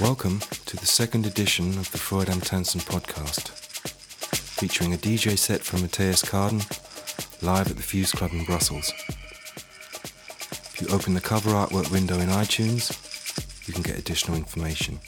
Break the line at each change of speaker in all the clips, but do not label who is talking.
Welcome to the second edition of the Freud am Tansen podcast, featuring a DJ set from Matthias Carden live at the Fuse Club in Brussels. If you open the cover artwork window in iTunes, you can get additional information.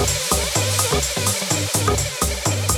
フフフフフ。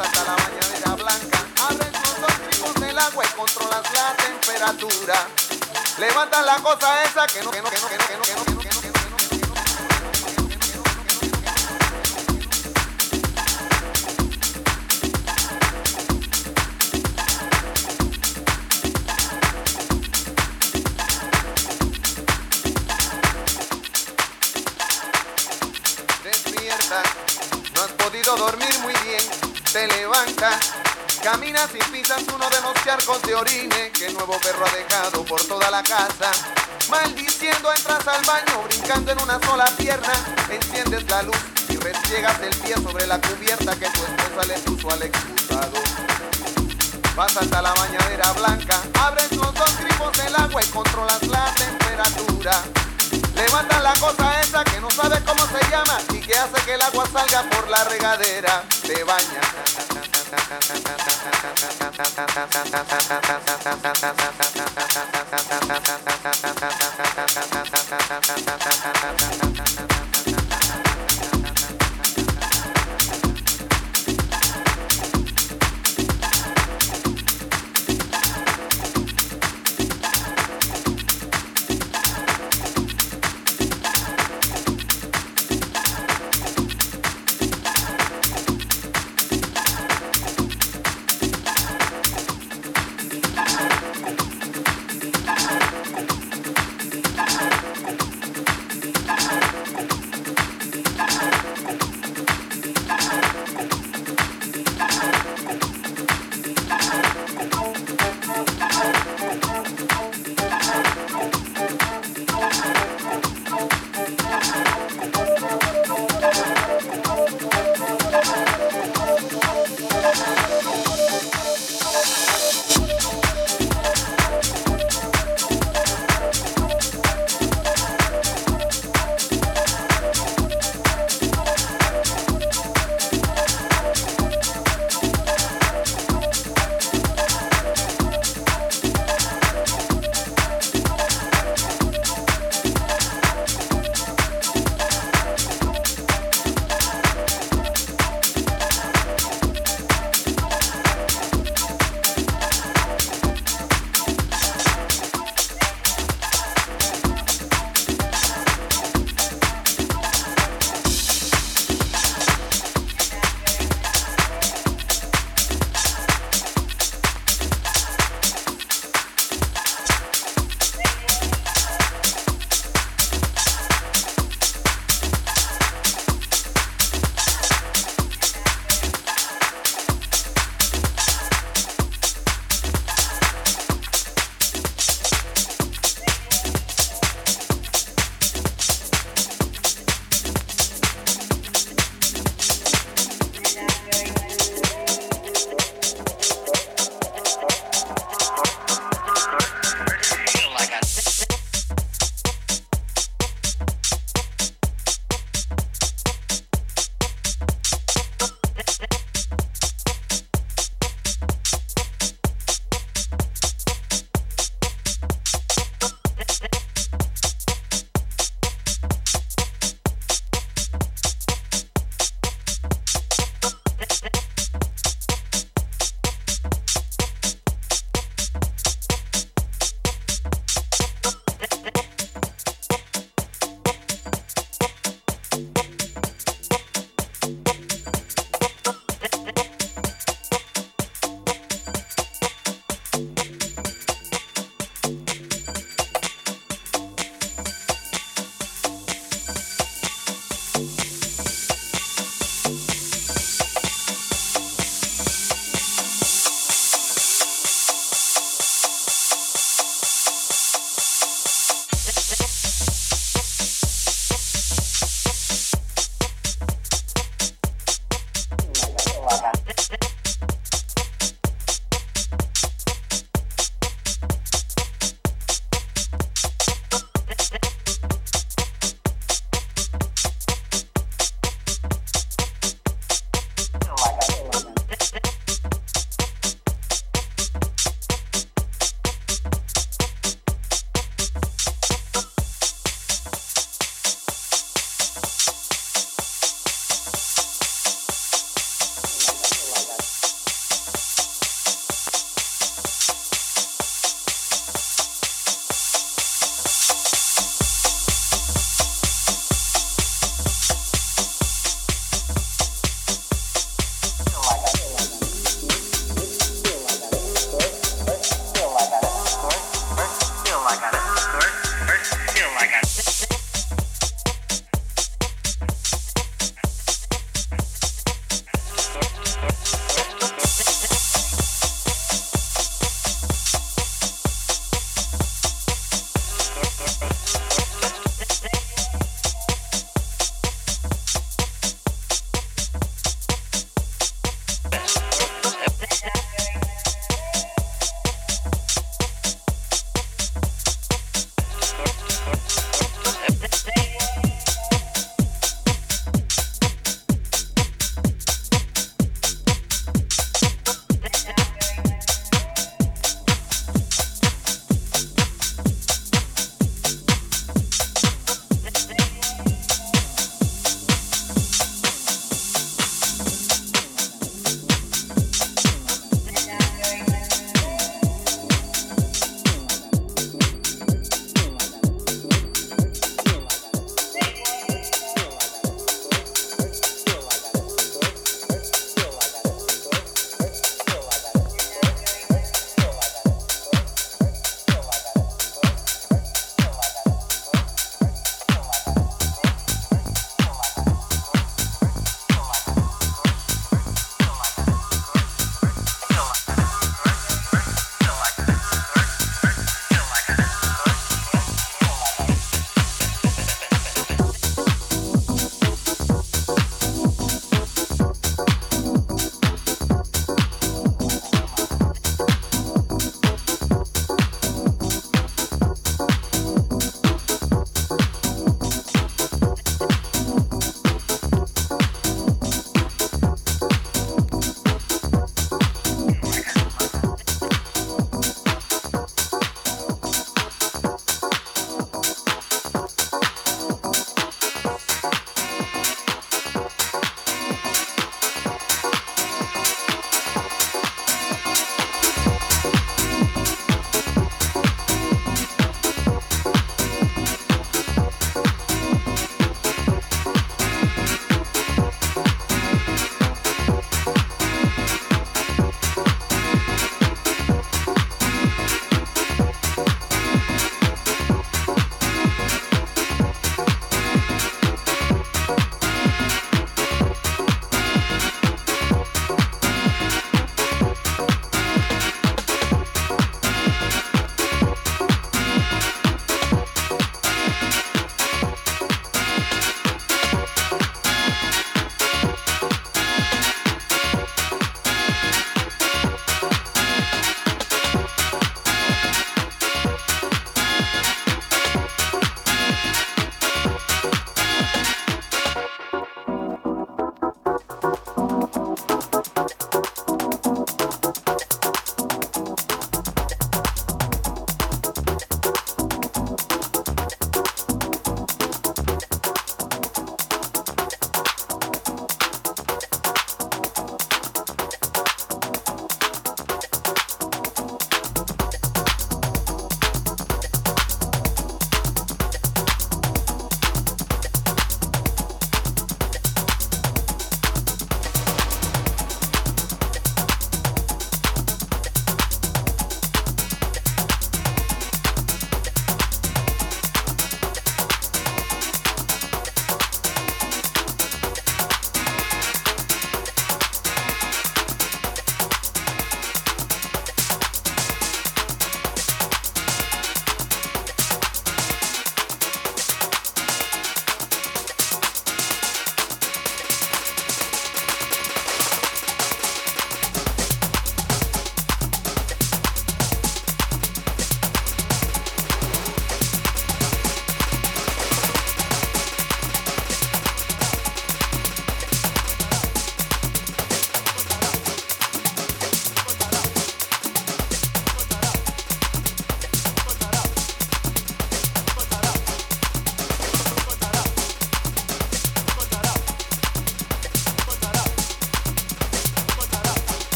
Hasta la bañadera blanca, abres los grifos del agua y controlas la temperatura. Levantas la cosa esa que no, que no, que no, que no, que no, te levantas, caminas y pisas uno de los charcos de orine que el nuevo perro ha dejado por toda la casa. Maldiciendo entras al baño, brincando en una sola pierna, enciendes la luz y restriegas el pie sobre la cubierta que tu esposa le puso al expulsado. Vas hasta la bañadera blanca, abres los dos grifos del agua y controlas la temperatura. Levantan la cosa esa que no sabe cómo se llama y que hace que el agua salga por la regadera. Te
baña.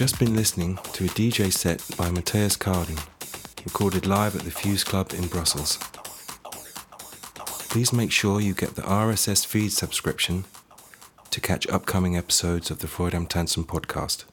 just been listening to a DJ set by Matthias Carden, recorded live at the Fuse Club in Brussels. Please make sure you get the RSS feed subscription to catch upcoming episodes of the Freud am Tanzen podcast.